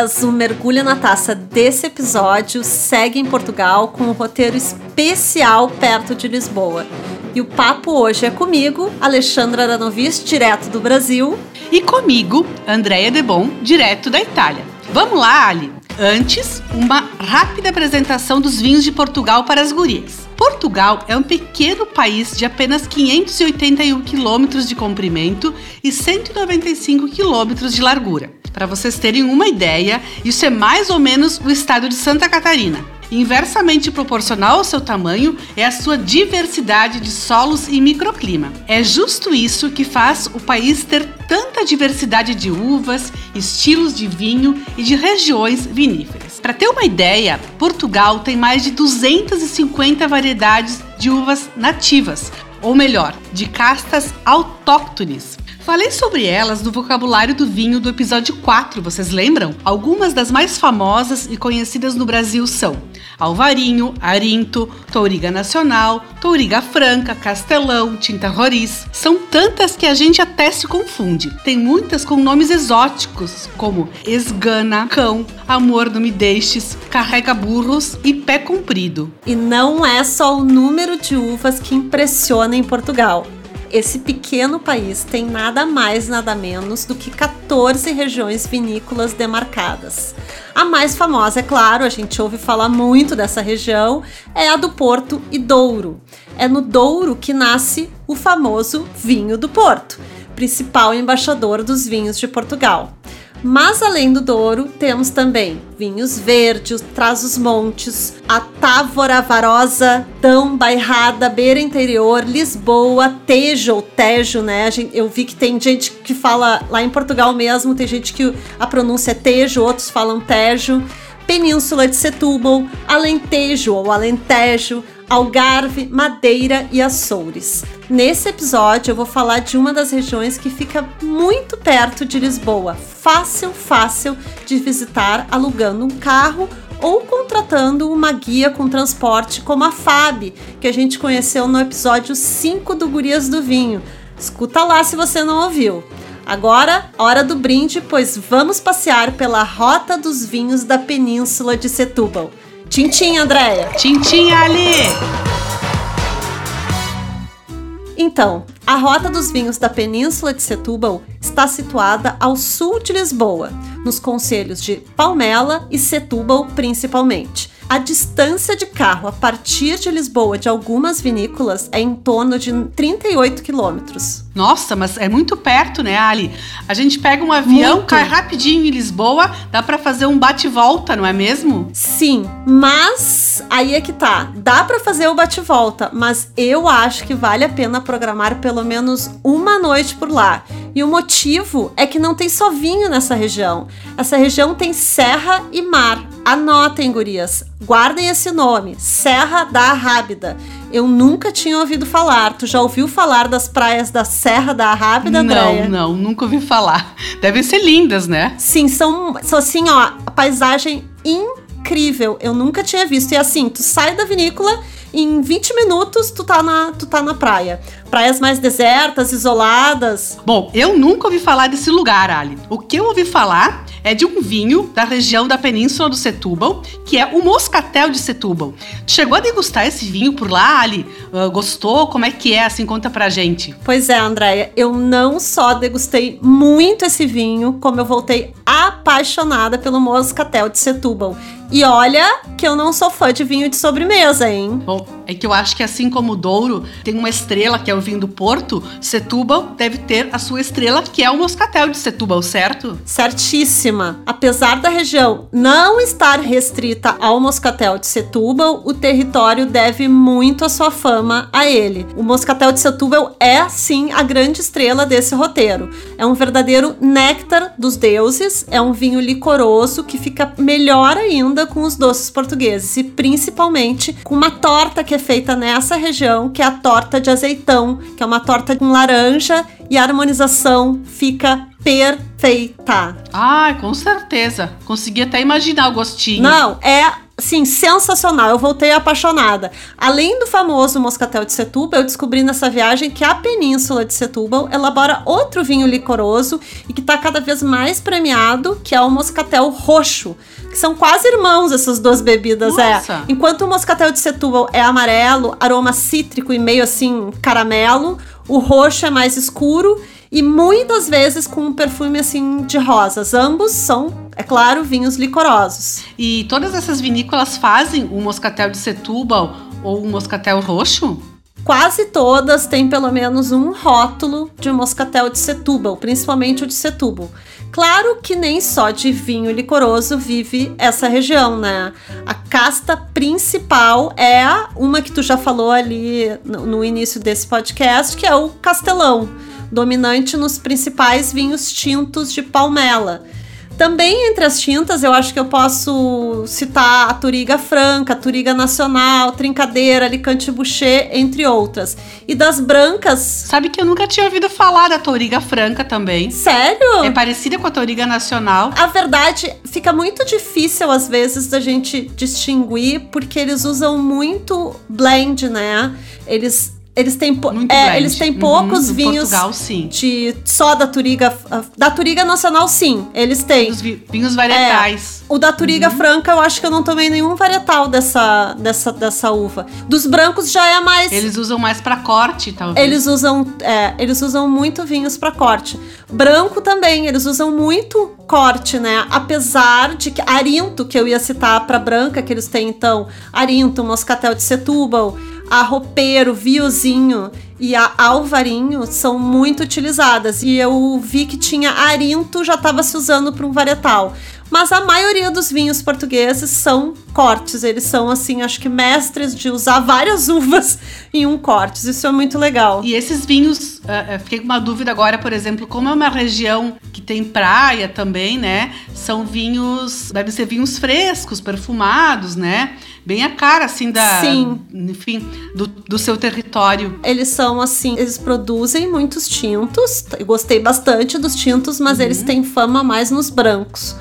Gurias! O mergulho na taça desse episódio segue em Portugal com um roteiro especial perto de Lisboa. E o papo hoje é comigo, Alexandra Aranovis, direto do Brasil. E comigo, Andréia Debon, direto da Itália. Vamos lá, Ali! Antes, uma rápida apresentação dos vinhos de Portugal para as gurias. Portugal é um pequeno país de apenas 581 quilômetros de comprimento e 195 quilômetros de largura. Para vocês terem uma ideia, isso é mais ou menos o estado de Santa Catarina. Inversamente proporcional ao seu tamanho é a sua diversidade de solos e microclima. É justo isso que faz o país ter tanta diversidade de uvas, estilos de vinho e de regiões viníferas. Para ter uma ideia, Portugal tem mais de 250 variedades de uvas nativas, ou melhor, de castas autóctones. Falei sobre elas no vocabulário do vinho do episódio 4, vocês lembram? Algumas das mais famosas e conhecidas no Brasil são Alvarinho, Arinto, Touriga Nacional, Touriga Franca, Castelão, Tinta Roriz. São tantas que a gente até se confunde. Tem muitas com nomes exóticos, como Esgana, Cão, Amor Não Me Deixes, Carrega Burros e Pé Comprido. E não é só o número de uvas que impressiona em Portugal. Esse pequeno país tem nada mais, nada menos do que 14 regiões vinícolas demarcadas. A mais famosa, é claro, a gente ouve falar muito dessa região, é a do Porto e Douro. É no Douro que nasce o famoso vinho do Porto, principal embaixador dos vinhos de Portugal. Mas além do Douro, temos também vinhos verdes, Trás-os-Montes, a Távora Varosa, Dão, Bairrada, Beira Interior, Lisboa, Tejo ou Tejo, né? Eu vi que tem gente que fala, lá em Portugal mesmo, tem gente que a pronúncia é Tejo, outros falam Tejo. Península de Setúbal, Alentejo ou Alentejo, Algarve, Madeira e Açores. Nesse episódio eu vou falar de uma das regiões que fica muito perto de Lisboa, fácil, fácil de visitar alugando um carro ou contratando uma guia com transporte como a FAB, que a gente conheceu no episódio 5 do Gurias do Vinho. Escuta lá se você não ouviu. Agora, hora do brinde, pois vamos passear pela Rota dos Vinhos da Península de Setúbal. Tintim, Andréia. Tintim, Ali! Então, a Rota dos Vinhos da Península de Setúbal está situada ao sul de Lisboa, nos concelhos de Palmela e Setúbal principalmente. A distância de carro a partir de Lisboa de algumas vinícolas é em torno de 38 quilômetros. Nossa, mas é muito perto, né, Ali? A gente pega um avião, muito. cai rapidinho em Lisboa, dá para fazer um bate-volta, não é mesmo? Sim, mas aí é que tá. Dá para fazer o bate-volta, mas eu acho que vale a pena programar pelo menos uma noite por lá. E o motivo é que não tem só vinho nessa região. Essa região tem serra e mar. Anotem, gurias. Guardem esse nome, Serra da Arrábida. Eu nunca tinha ouvido falar. Tu já ouviu falar das praias da Serra da Andréia? Não, não, nunca ouvi falar. Devem ser lindas, né? Sim, são, são assim, ó, a paisagem incrível. Eu nunca tinha visto. E assim, tu sai da vinícola em 20 minutos tu tá na, tu tá na praia. Praias mais desertas, isoladas. Bom, eu nunca ouvi falar desse lugar, Ali. O que eu ouvi falar é de um vinho da região da Península do Setúbal, que é o Moscatel de Setúbal. chegou a degustar esse vinho por lá, Ali? Uh, gostou? Como é que é? Assim, conta pra gente. Pois é, Andréia, eu não só degustei muito esse vinho, como eu voltei apaixonada pelo Moscatel de Setúbal. E olha que eu não sou fã de vinho de sobremesa, hein? É que eu acho que assim como o Douro tem uma estrela que é o vinho do Porto, Setúbal deve ter a sua estrela que é o Moscatel de Setúbal, certo? Certíssima. Apesar da região não estar restrita ao Moscatel de Setúbal, o território deve muito a sua fama a ele. O Moscatel de Setúbal é sim a grande estrela desse roteiro. É um verdadeiro néctar dos deuses, é um vinho licoroso que fica melhor ainda com os doces portugueses e principalmente com uma torta que é feita nessa região, que é a torta de azeitão, que é uma torta com laranja e a harmonização fica perfeita. Ah, com certeza. Consegui até imaginar o gostinho. Não, é assim, sensacional. Eu voltei apaixonada. Além do famoso moscatel de Setúbal, eu descobri nessa viagem que a Península de Setúbal elabora outro vinho licoroso e que está cada vez mais premiado, que é o moscatel roxo. Que são quase irmãos essas duas bebidas, é. Nossa. é. Enquanto o moscatel de Setúbal é amarelo, aroma cítrico e meio assim caramelo, o roxo é mais escuro e muitas vezes com um perfume assim de rosas. Ambos são, é claro, vinhos licorosos. E todas essas vinícolas fazem o moscatel de Setúbal ou o moscatel roxo? Quase todas têm pelo menos um rótulo de moscatel de Setúbal, principalmente o de Setúbal. Claro que nem só de vinho licoroso vive essa região, né? A casta principal é uma que tu já falou ali no início desse podcast, que é o Castelão, dominante nos principais vinhos tintos de palmela. Também entre as tintas, eu acho que eu posso citar a Turiga Franca, a Turiga Nacional, Trincadeira, Alicante Boucher, entre outras. E das brancas. Sabe que eu nunca tinha ouvido falar da Toriga Franca também. Sério? É parecida com a Toriga Nacional. A verdade, fica muito difícil às vezes da gente distinguir, porque eles usam muito blend, né? Eles eles têm, é, eles têm poucos uhum, vinhos Portugal, sim. de só da Turiga da Turiga Nacional sim, eles têm. Os vinhos varietais. É, o da Turiga uhum. Franca eu acho que eu não tomei nenhum varietal dessa dessa dessa uva. Dos brancos já é mais Eles usam mais para corte, talvez. Eles usam é, eles usam muito vinhos para corte. Branco também, eles usam muito corte, né? Apesar de que Arinto, que eu ia citar para branca, que eles têm então, Arinto, Moscatel de Setúbal, a roupeiro, viozinho e a alvarinho são muito utilizadas. E eu vi que tinha arinto já estava se usando para um varietal. Mas a maioria dos vinhos portugueses são cortes. Eles são, assim, acho que mestres de usar várias uvas em um corte. Isso é muito legal. E esses vinhos, uh, fiquei com uma dúvida agora, por exemplo, como é uma região que tem praia também, né? São vinhos, devem ser vinhos frescos, perfumados, né? bem a cara, assim, da. Sim. Enfim, do, do seu território. Eles são, assim, eles produzem muitos tintos. Eu gostei bastante dos tintos, mas uhum. eles têm fama mais nos brancos.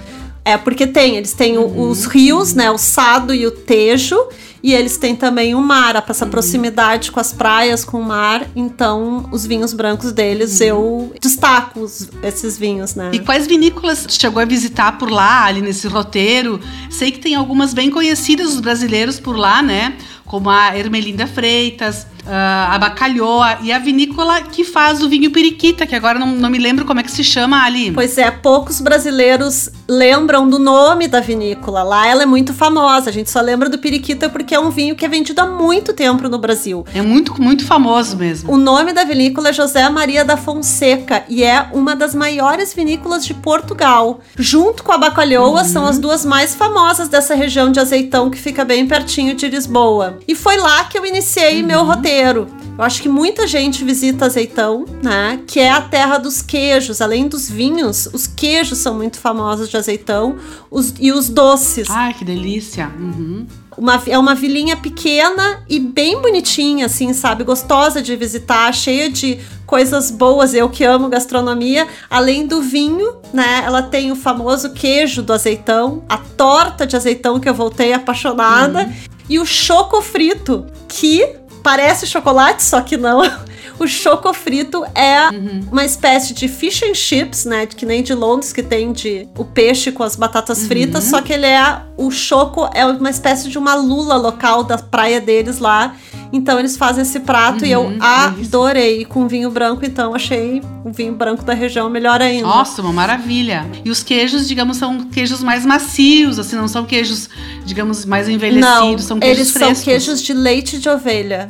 É, porque tem, eles têm uhum. os rios, né? O Sado e o Tejo. E eles têm também o mar, essa uhum. proximidade com as praias, com o mar. Então, os vinhos brancos deles, uhum. eu destaco os, esses vinhos, né? E quais vinícolas chegou a visitar por lá, ali nesse roteiro? Sei que tem algumas bem conhecidas dos brasileiros por lá, né? Como a Ermelinda Freitas, uh, a Bacalhoa e a vinícola que faz o vinho periquita, que agora não, não me lembro como é que se chama ali. Pois é, poucos brasileiros lembram do nome da vinícola. Lá ela é muito famosa. A gente só lembra do periquita porque é um vinho que é vendido há muito tempo no Brasil. É muito, muito famoso mesmo. O nome da vinícola é José Maria da Fonseca e é uma das maiores vinícolas de Portugal. Junto com a Bacalhoa, uhum. são as duas mais famosas dessa região de azeitão que fica bem pertinho de Lisboa. E foi lá que eu iniciei uhum. meu roteiro eu acho que muita gente visita Azeitão, né? Que é a terra dos queijos. Além dos vinhos, os queijos são muito famosos de Azeitão os, e os doces. Ai, que delícia! Uhum. Uma, é uma vilinha pequena e bem bonitinha, assim, sabe? Gostosa de visitar, cheia de coisas boas. Eu que amo gastronomia. Além do vinho, né? Ela tem o famoso queijo do azeitão, a torta de azeitão que eu voltei apaixonada. Uhum. E o choco frito, que parece chocolate, só que não. O choco frito é uhum. uma espécie de fish and chips, né? Que nem de Londres, que tem de o peixe com as batatas uhum. fritas, só que ele é. O choco é uma espécie de uma lula local da praia deles lá. Então eles fazem esse prato uhum, e eu uhum. adorei. Com vinho branco, então achei o vinho branco da região melhor ainda. Nossa, uma maravilha. E os queijos, digamos, são queijos mais macios, assim, não são queijos, digamos, mais envelhecidos, não, são queijos eles frescos. são queijos de leite de ovelha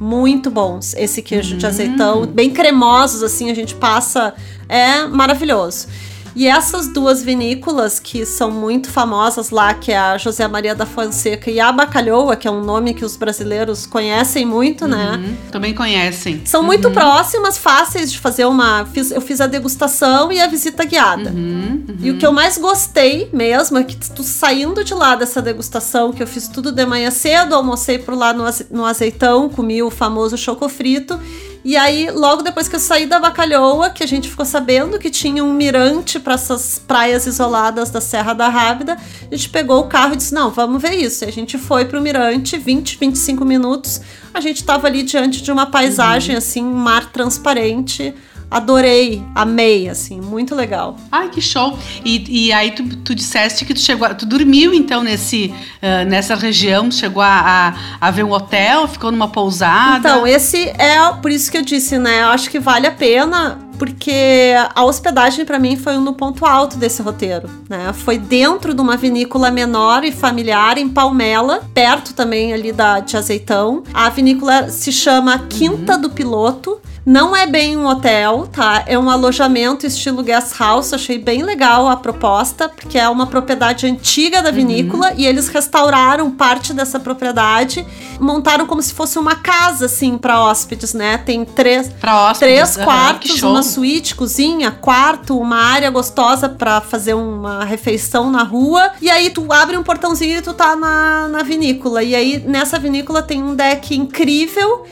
muito bons esse queijo de azeitão, bem cremosos assim, a gente passa, é maravilhoso. E essas duas vinícolas que são muito famosas lá, que é a José Maria da Fonseca e a Bacalhoa, que é um nome que os brasileiros conhecem muito, né? uhum, né? Também conhecem. São uhum. muito próximas, fáceis de fazer uma. Fiz, eu fiz a degustação e a visita guiada. Uhum, e o que eu mais gostei mesmo é que tu saindo de lá dessa degustação, que eu fiz tudo de manhã cedo, almocei por lá no, no azeitão, comi o famoso choco frito. E aí, logo depois que eu saí da Bacalhoa, que a gente ficou sabendo que tinha um mirante para essas praias isoladas da Serra da Rábida, a gente pegou o carro e disse: Não, vamos ver isso. E a gente foi pro mirante, 20, 25 minutos. A gente tava ali diante de uma paisagem, uhum. assim, um mar transparente adorei, amei, assim, muito legal. Ai, que show! E, e aí tu, tu disseste que tu chegou, tu dormiu então nesse, uh, nessa região, chegou a, a, a, ver um hotel, ficou numa pousada? Então, esse é, por isso que eu disse, né, eu acho que vale a pena, porque a hospedagem para mim foi no ponto alto desse roteiro, né? Foi dentro de uma vinícola menor e familiar em Palmela, perto também ali da de Azeitão. A vinícola se chama Quinta uhum. do Piloto não é bem um hotel, tá? É um alojamento estilo guest house. Achei bem legal a proposta, porque é uma propriedade antiga da vinícola uhum. e eles restauraram parte dessa propriedade, montaram como se fosse uma casa, assim, para hóspedes, né? Tem três, hóspedes, três uhum, quartos, uma suíte, cozinha, quarto, uma área gostosa para fazer uma refeição na rua. E aí tu abre um portãozinho e tu tá na, na vinícola. E aí nessa vinícola tem um deck incrível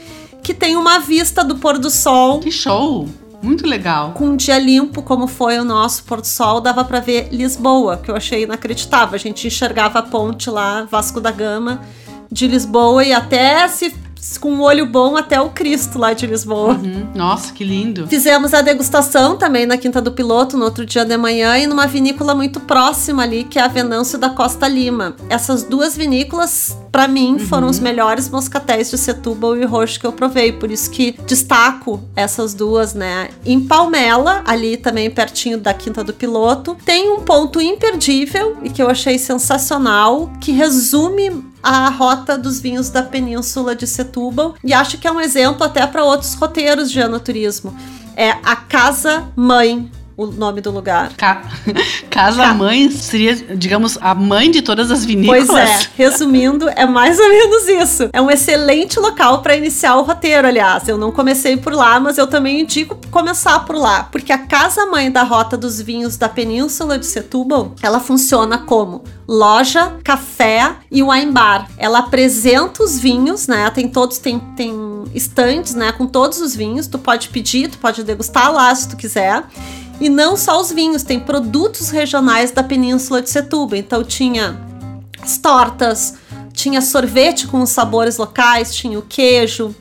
tem uma vista do pôr do sol. Que show! Muito legal. Com um dia limpo, como foi o nosso pôr do sol, dava para ver Lisboa, que eu achei inacreditável. A gente enxergava a ponte lá, Vasco da Gama, de Lisboa, e até se com um olho bom até o Cristo lá de Lisboa. Uhum. Nossa, que lindo. Fizemos a degustação também na Quinta do Piloto no outro dia de manhã e numa vinícola muito próxima ali, que é a Venâncio da Costa Lima. Essas duas vinícolas, para mim, uhum. foram os melhores moscatéis de Setúbal e Roxo que eu provei, por isso que destaco essas duas, né? Em Palmela, ali também pertinho da Quinta do Piloto, tem um ponto imperdível e que eu achei sensacional, que resume a rota dos vinhos da península de Setúbal e acho que é um exemplo até para outros roteiros de anoturismo. É a Casa Mãe o nome do lugar. Ca Casa Ca Mãe seria, digamos, a mãe de todas as vinícolas. Pois é, resumindo, é mais ou menos isso. É um excelente local para iniciar o roteiro, aliás. Eu não comecei por lá, mas eu também indico começar por lá, porque a Casa Mãe da Rota dos Vinhos da Península de Setúbal, ela funciona como loja, café e wine bar. Ela apresenta os vinhos, né? Tem todos tem tem estantes, né, com todos os vinhos. Tu pode pedir, tu pode degustar lá se tu quiser. E não só os vinhos, tem produtos regionais da Península de Setúbal. Então tinha as tortas, tinha sorvete com os sabores locais, tinha o queijo,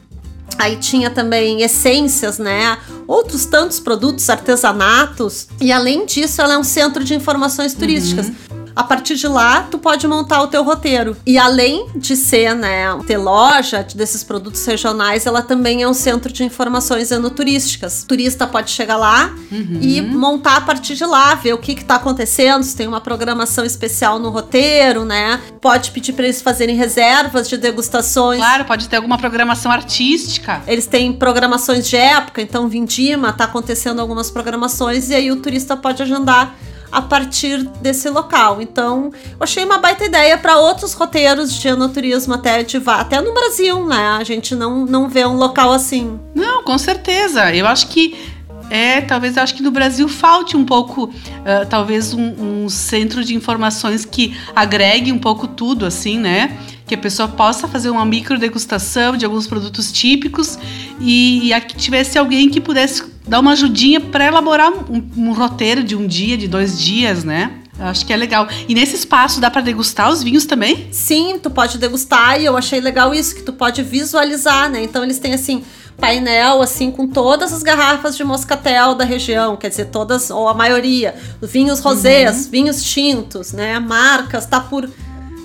Aí tinha também essências, né? Outros tantos produtos, artesanatos. E além disso, ela é um centro de informações turísticas. Uhum. A partir de lá, tu pode montar o teu roteiro. E além de ser, né, ter loja desses produtos regionais, ela também é um centro de informações enoturísticas. O turista pode chegar lá uhum. e montar a partir de lá, ver o que está acontecendo, se tem uma programação especial no roteiro, né? Pode pedir para eles fazerem reservas de degustações. Claro, pode ter alguma programação artística. Eles têm programações de época, então Vindima tá acontecendo algumas programações e aí o turista pode agendar a partir desse local. Então, eu achei uma baita ideia para outros roteiros de enoturismo até de até no Brasil, né? A gente não, não vê um local assim. Não, com certeza. Eu acho que é, talvez eu acho que no Brasil falte um pouco, uh, talvez um, um, centro de informações que agregue um pouco tudo, assim, né? Que a pessoa possa fazer uma micro degustação de alguns produtos típicos e, e aqui tivesse alguém que pudesse dar uma ajudinha para elaborar um, um roteiro de um dia, de dois dias, né? Eu acho que é legal. E nesse espaço dá para degustar os vinhos também? Sim, tu pode degustar e eu achei legal isso, que tu pode visualizar, né? Então eles têm assim painel assim com todas as garrafas de moscatel da região, quer dizer, todas ou a maioria, vinhos rosés, uhum. vinhos tintos, né? Marcas, tá por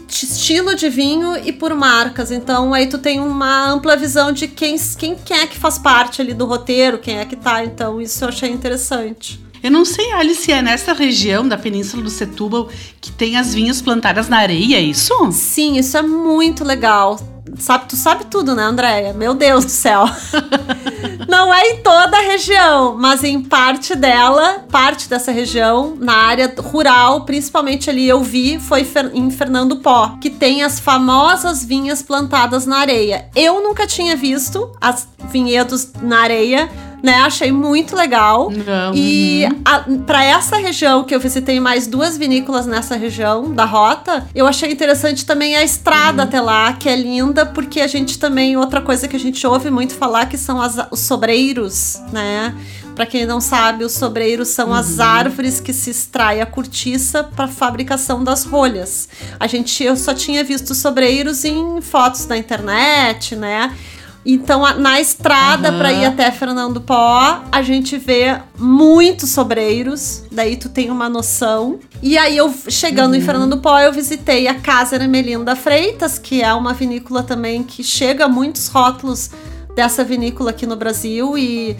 estilo de vinho e por marcas. Então aí tu tem uma ampla visão de quem, quem, quem é que faz parte ali do roteiro, quem é que tá. Então isso eu achei interessante. Eu não sei, Alice, se é nessa região da Península do Setúbal que tem as vinhas plantadas na areia, é isso? Sim, isso é muito legal. Sabe, tu sabe tudo, né, Andréia? Meu Deus do céu. Não é em toda a região, mas em parte dela, parte dessa região, na área rural, principalmente ali eu vi, foi em Fernando Pó, que tem as famosas vinhas plantadas na areia. Eu nunca tinha visto as vinhedos na areia né? Achei muito legal. Não, E uhum. para essa região que eu visitei mais duas vinícolas nessa região da rota, eu achei interessante também a estrada até lá, que é linda, porque a gente também outra coisa que a gente ouve muito falar que são as, os sobreiros, né? Para quem não sabe, os sobreiros são as árvores que se extrai a cortiça para fabricação das rolhas. A gente eu só tinha visto sobreiros em fotos na internet, né? Então, na estrada Aham. para ir até Fernando Pó, a gente vê muitos sobreiros, daí tu tem uma noção. E aí, eu chegando em Fernando Pó, eu visitei a Casa Ermelinda Freitas, que é uma vinícola também que chega a muitos rótulos dessa vinícola aqui no Brasil e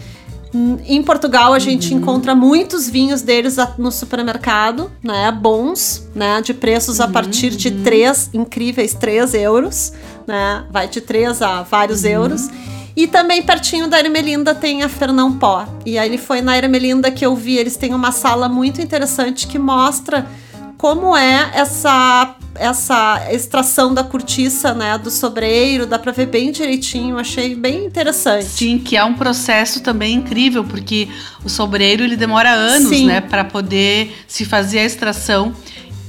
em Portugal a gente encontra muitos vinhos deles no supermercado, né? Bons, né? De preços a partir de 3, incríveis 3 euros, né? Vai de 3 a vários euros. E também pertinho da Ermelinda tem a Fernão Pó. E aí foi na Ermelinda que eu vi, eles têm uma sala muito interessante que mostra como é essa essa extração da cortiça, né, do sobreiro, dá pra ver bem direitinho, achei bem interessante. Sim, que é um processo também incrível, porque o sobreiro ele demora anos, Sim. né, para poder se fazer a extração.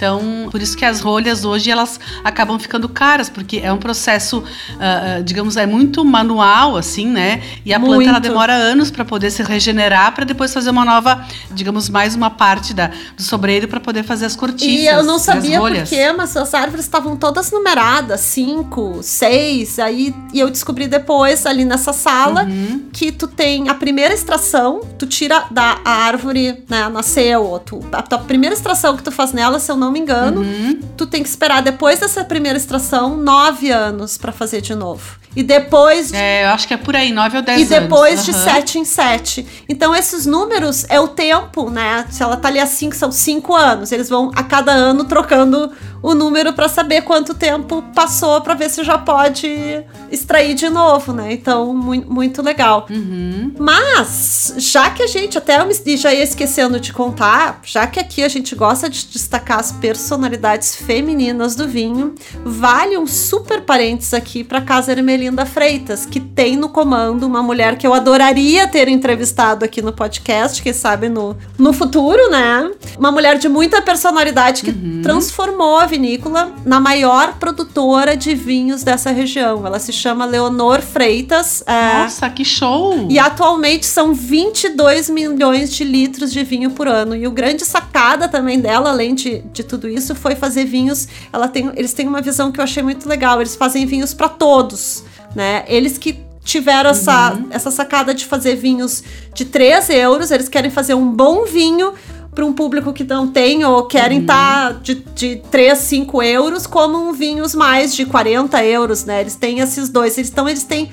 Então, por isso que as rolhas hoje elas acabam ficando caras, porque é um processo, ah, digamos, é muito manual, assim, né? E a planta ela Muito. demora anos para poder se regenerar, para depois fazer uma nova, digamos, mais uma parte da, do sobreiro para poder fazer as cortiças. E eu não sabia por rolhas. quê, mas as árvores estavam todas numeradas, cinco, seis, aí e eu descobri depois ali nessa sala Uhum. que tu tem a primeira extração, tu tira da árvore, né, nasceu, ou tu, a tua primeira extração que tu faz nela, se eu não me engano, Uhum. tu tem que esperar depois dessa primeira extração nove anos pra fazer de novo. E depois de É, eu acho que é por aí, 9 ou 10 e anos. depois de Aham. 7 em 7. Então, esses números é o tempo, né? Se ela tá ali assim, que são 5 anos. Eles vão a cada ano trocando o número para saber quanto tempo passou, para ver se já pode extrair de novo, né? Então, mui- muito legal. Uhum. Mas, já que a gente, até eu me já ia esquecendo de contar, já que aqui a gente gosta de destacar as personalidades femininas do vinho, vale um super parênteses aqui para Casa Ermelinda Freitas, que tem no comando uma mulher que eu adoraria ter entrevistado aqui no podcast, quem sabe no, no futuro, né? Uma mulher de muita personalidade que transformou a vinícola na maior produtora de vinhos dessa região. Ela se chama Leonor Freitas. é, Nossa, que show! e atualmente são 22 milhões de litros de vinho por ano. E o grande sacada também dela, além de, de tudo isso, foi fazer vinhos. Ela tem, eles têm uma visão que eu achei muito legal. Eles fazem vinhos para todos, né? Eles que tiveram essa, essa sacada de fazer vinhos de 3 euros, eles querem fazer um bom vinho para um público que não tem ou querem estar de, de 3, 5 euros, como um vinhos mais de 40 euros, né? Eles têm esses dois. Eles, então, eles têm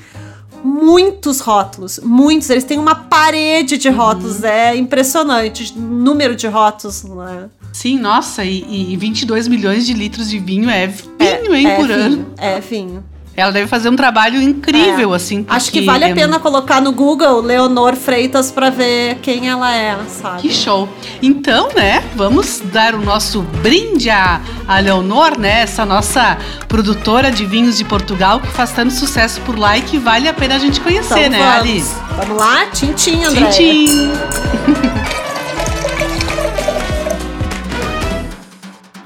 muitos rótulos, muitos. Eles têm uma parede de rótulos, é impressionante o número de rótulos, né? Sim, nossa, e, e 22 milhões de litros de vinho é vinho, hein, é por vinho, ano. É vinho. Ela deve fazer um trabalho incrível, assim. Acho que porque vale a é- pena colocar no Google Leonor Freitas pra ver quem ela é, sabe? Que show! Então, né, vamos dar o nosso brinde à, à Leonor, né? Essa nossa produtora de vinhos de Portugal que faz tanto sucesso por lá e que vale a pena a gente conhecer, né, vamos. Ali? Vamos lá? Tintim, André. Tchim,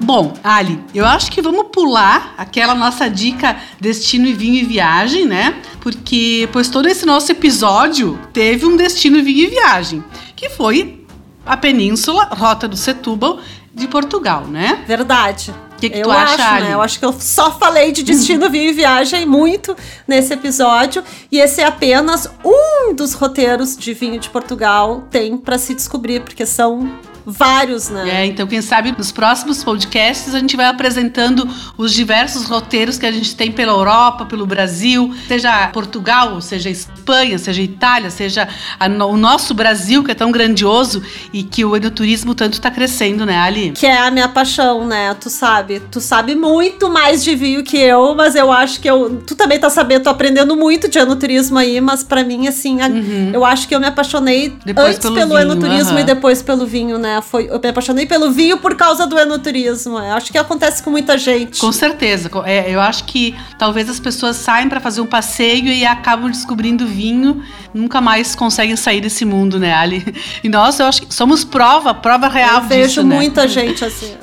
Bom, Ali, eu acho que vamos pular aquela nossa dica destino e vinho e viagem, né? Porque, pois todo esse nosso episódio teve um destino, vinho e viagem, que foi a Península, Rota do Setúbal de Portugal, né? Verdade. O que, que eu tu acha, acho, Ali? né? Eu acho que eu só falei de destino, vinho e viagem muito nesse episódio. E esse é apenas um dos roteiros de vinho de Portugal tem para se descobrir, porque são vários, né? É, então quem sabe nos próximos podcasts a gente vai apresentando os diversos roteiros que a gente tem pela Europa, pelo Brasil, seja Portugal, seja Espanha, seja Itália, seja a o nosso Brasil que é tão grandioso e que o enoturismo tanto está crescendo, né, Ali? Que é a minha paixão, né? Tu sabe. Tu sabe muito mais de vinho que eu, mas eu acho que eu. Tu também tá sabendo, tô aprendendo muito de enoturismo aí, mas pra mim, assim, a- eu acho que eu me apaixonei Uhum. Depois antes pelo pelo, vinho, enoturismo aham. e depois pelo vinho, né? Né? Foi, eu me apaixonei pelo vinho por causa do enoturismo. É. Acho que acontece com muita gente. Com certeza. É, eu acho que talvez as pessoas saem para fazer um passeio e acabam descobrindo vinho, nunca mais conseguem sair desse mundo, né, Ali? E nós, eu acho que somos prova, prova real eu disso, vejo né? muita gente assim.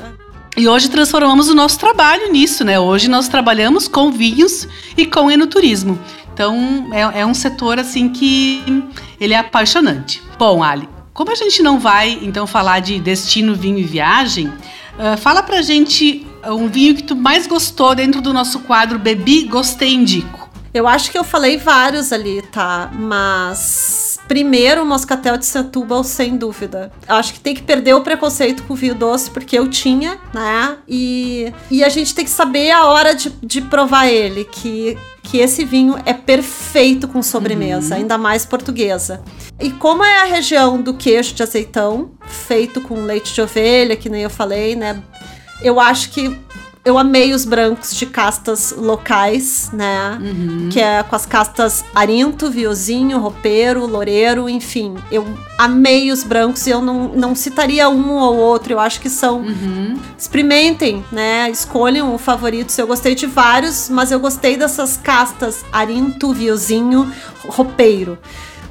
E hoje transformamos o nosso trabalho nisso, né? Hoje nós trabalhamos com vinhos e com enoturismo. Então é, é um setor assim que ele é apaixonante. Bom, Ali, como a gente não vai então falar de destino, vinho e viagem, uh, fala pra gente um vinho que tu mais gostou dentro do nosso quadro Bebi, Gostei, Indico. Eu acho que eu falei vários ali, tá? Mas primeiro o Moscatel de Setúbal, sem dúvida. Eu acho que tem que perder o preconceito com o vinho doce, porque eu tinha, né? E, e a gente tem que saber a hora de, de provar ele, que, que esse vinho é perfeito com sobremesa, uhum. ainda mais portuguesa. E como é a região do queijo de azeitão, feito com leite de ovelha, que nem eu falei, né? Eu acho que eu amei os brancos de castas locais, né? Uhum. Que é com as castas Arinto, Viozinho, Ropeiro, Loureiro, enfim. Eu amei os brancos e eu não, não citaria um ou outro. Eu acho que são. Uhum. Experimentem, né? Escolham o favorito. Eu gostei de vários, mas eu gostei dessas castas Arinto, Viozinho, Ropeiro.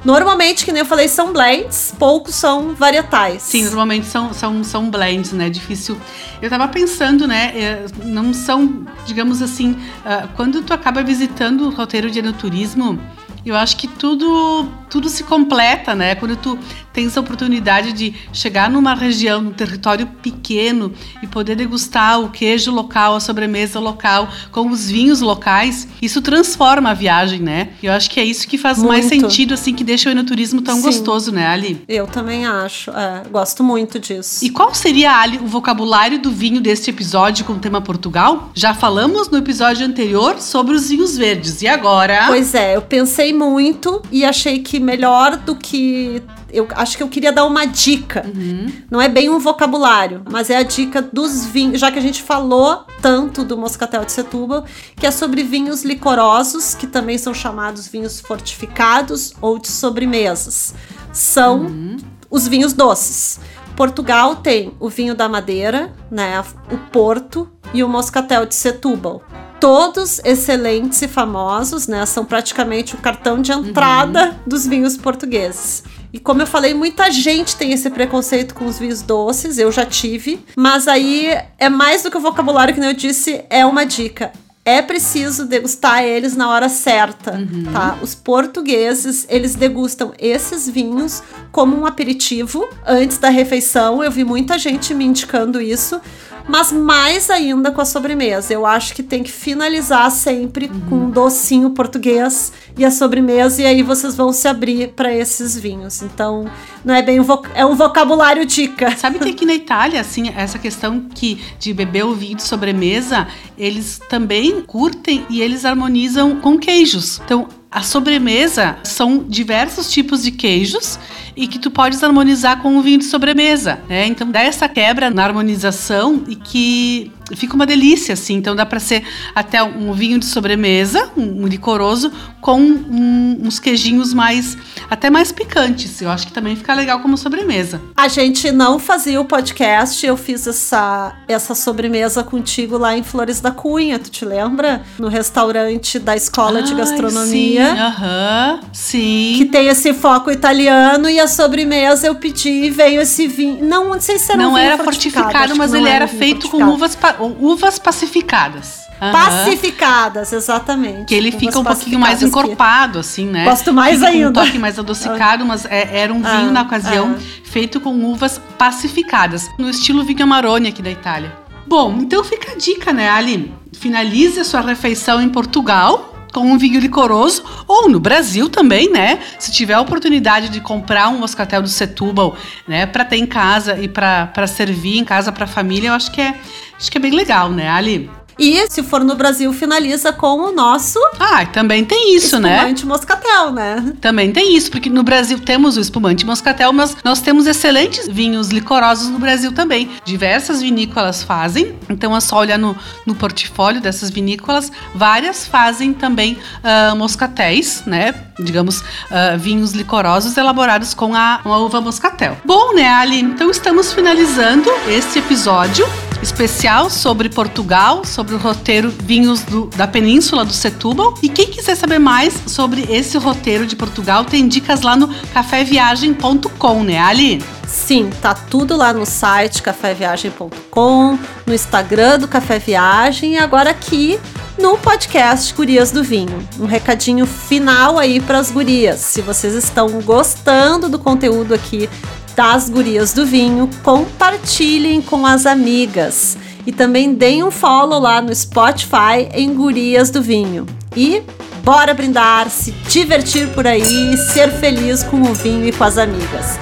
Normalmente, que nem eu falei, são blends, poucos são varietais. Sim, normalmente são, são, são blends, né? Difícil. Eu tava pensando, né? É, não são, digamos assim, uh, quando tu acaba visitando o roteiro de enoturismo, eu acho que tudo tudo se completa, né? Quando tu tens a oportunidade de chegar numa região, num território pequeno e poder degustar o queijo local, a sobremesa local, com os vinhos locais, isso transforma a viagem, né? E eu acho que é isso que faz muito. mais sentido, assim, que deixa o enoturismo tão Sim. gostoso, né, Ali? Eu também acho. É, gosto muito disso. E qual seria, Ali, o vocabulário do vinho deste episódio com o tema Portugal? Já falamos no episódio anterior sobre os vinhos verdes. E agora? Pois é, eu pensei muito e achei que melhor do que eu acho que eu queria dar uma dica. Uhum. Não é bem um vocabulário, mas é a dica dos vinhos, já que a gente falou tanto do Moscatel de Setúbal, que é sobre vinhos licorosos, que também são chamados vinhos fortificados ou de sobremesas. São uhum. os vinhos doces. Portugal tem o vinho da Madeira, né, o Porto e o Moscatel de Setúbal todos excelentes e famosos, né? São praticamente o cartão de entrada uhum. dos vinhos portugueses. E como eu falei, muita gente tem esse preconceito com os vinhos doces, eu já tive, mas aí é mais do que o vocabulário que eu disse, é uma dica é preciso degustar eles na hora certa, uhum. tá? Os portugueses, eles degustam esses vinhos como um aperitivo antes da refeição. Eu vi muita gente me indicando isso, mas mais ainda com a sobremesa. Eu acho que tem que finalizar sempre uhum. com um docinho português e a sobremesa e aí vocês vão se abrir para esses vinhos. Então, não é bem um é um vocabulário dica. Sabe que aqui na Itália, assim, essa questão que de beber o vinho de sobremesa, eles também curtem e eles harmonizam com queijos. Então, a sobremesa são diversos tipos de queijos e que tu podes harmonizar com o vinho de sobremesa, né? Então dá essa quebra na harmonização e que fica uma delícia, assim. Então dá para ser até um vinho de sobremesa, um, licoroso, com um, uns queijinhos mais, até mais picantes. Eu acho que também fica legal como sobremesa. A gente não fazia o podcast, eu fiz essa, essa sobremesa contigo lá em Flores da Cunha, tu te lembra? No restaurante da Escola Ai, de Gastronomia. Sim, aham, uh -huh, sim. Que tem esse foco italiano e a sobremesa eu pedi e veio esse vinho. Não, não sei se era Não um era fortificado, fortificado mas ele era, era feito com uvas uvas pacificadas. Uhum. Pacificadas, exatamente. Que ele uvas fica um pouquinho mais encorpado, assim, né? Gosto mais fica ainda. um toque mais adocicado, mas é, era um vinho na ocasião feito com uvas pacificadas, no estilo vinho Amarone aqui da Itália. Bom, então fica a dica, né, Ali? Finalize a sua refeição em Portugal com um vinho licoroso, ou no Brasil também, né? Se tiver a oportunidade de comprar um moscatel do Setúbal, né, para ter em casa e para servir em casa para a família, eu acho que é acho que é bem legal, né, Ali? E se for no Brasil, finaliza com o nosso. Ah, também tem isso, espumante né? Espumante moscatel, né? Também tem isso, porque no Brasil temos o espumante moscatel, mas nós temos excelentes vinhos licorosos no Brasil também. Diversas vinícolas fazem, então é só olhar no, no portfólio dessas vinícolas. Várias fazem também uh, moscatéis, né? Digamos, uh, vinhos licorosos elaborados com a, com a uva moscatel. Bom, né, Ali? Então estamos finalizando este episódio especial sobre Portugal, sobre o roteiro Vinhos do, da Península do Setúbal. E quem quiser saber mais sobre esse roteiro de Portugal, tem dicas lá no caféviagem.com, né, Ali? Sim, tá tudo lá no site caféviagem.com, no Instagram do Café Viagem e agora aqui no podcast Gurias do Vinho. Um recadinho final aí para as gurias. Se vocês estão gostando do conteúdo aqui das Gurias do Vinho, compartilhem com as amigas e também deem um follow lá no Spotify em Gurias do Vinho. E bora brindar, se divertir por aí, ser feliz com o vinho e com as amigas.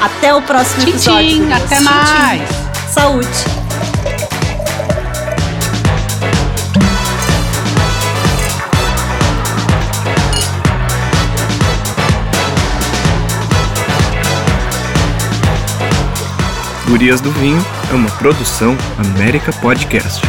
Até o próximo tchim, episódio. Tchim, até tchim, mais. Saúde. Gurias do Vinho é uma produção América Podcast.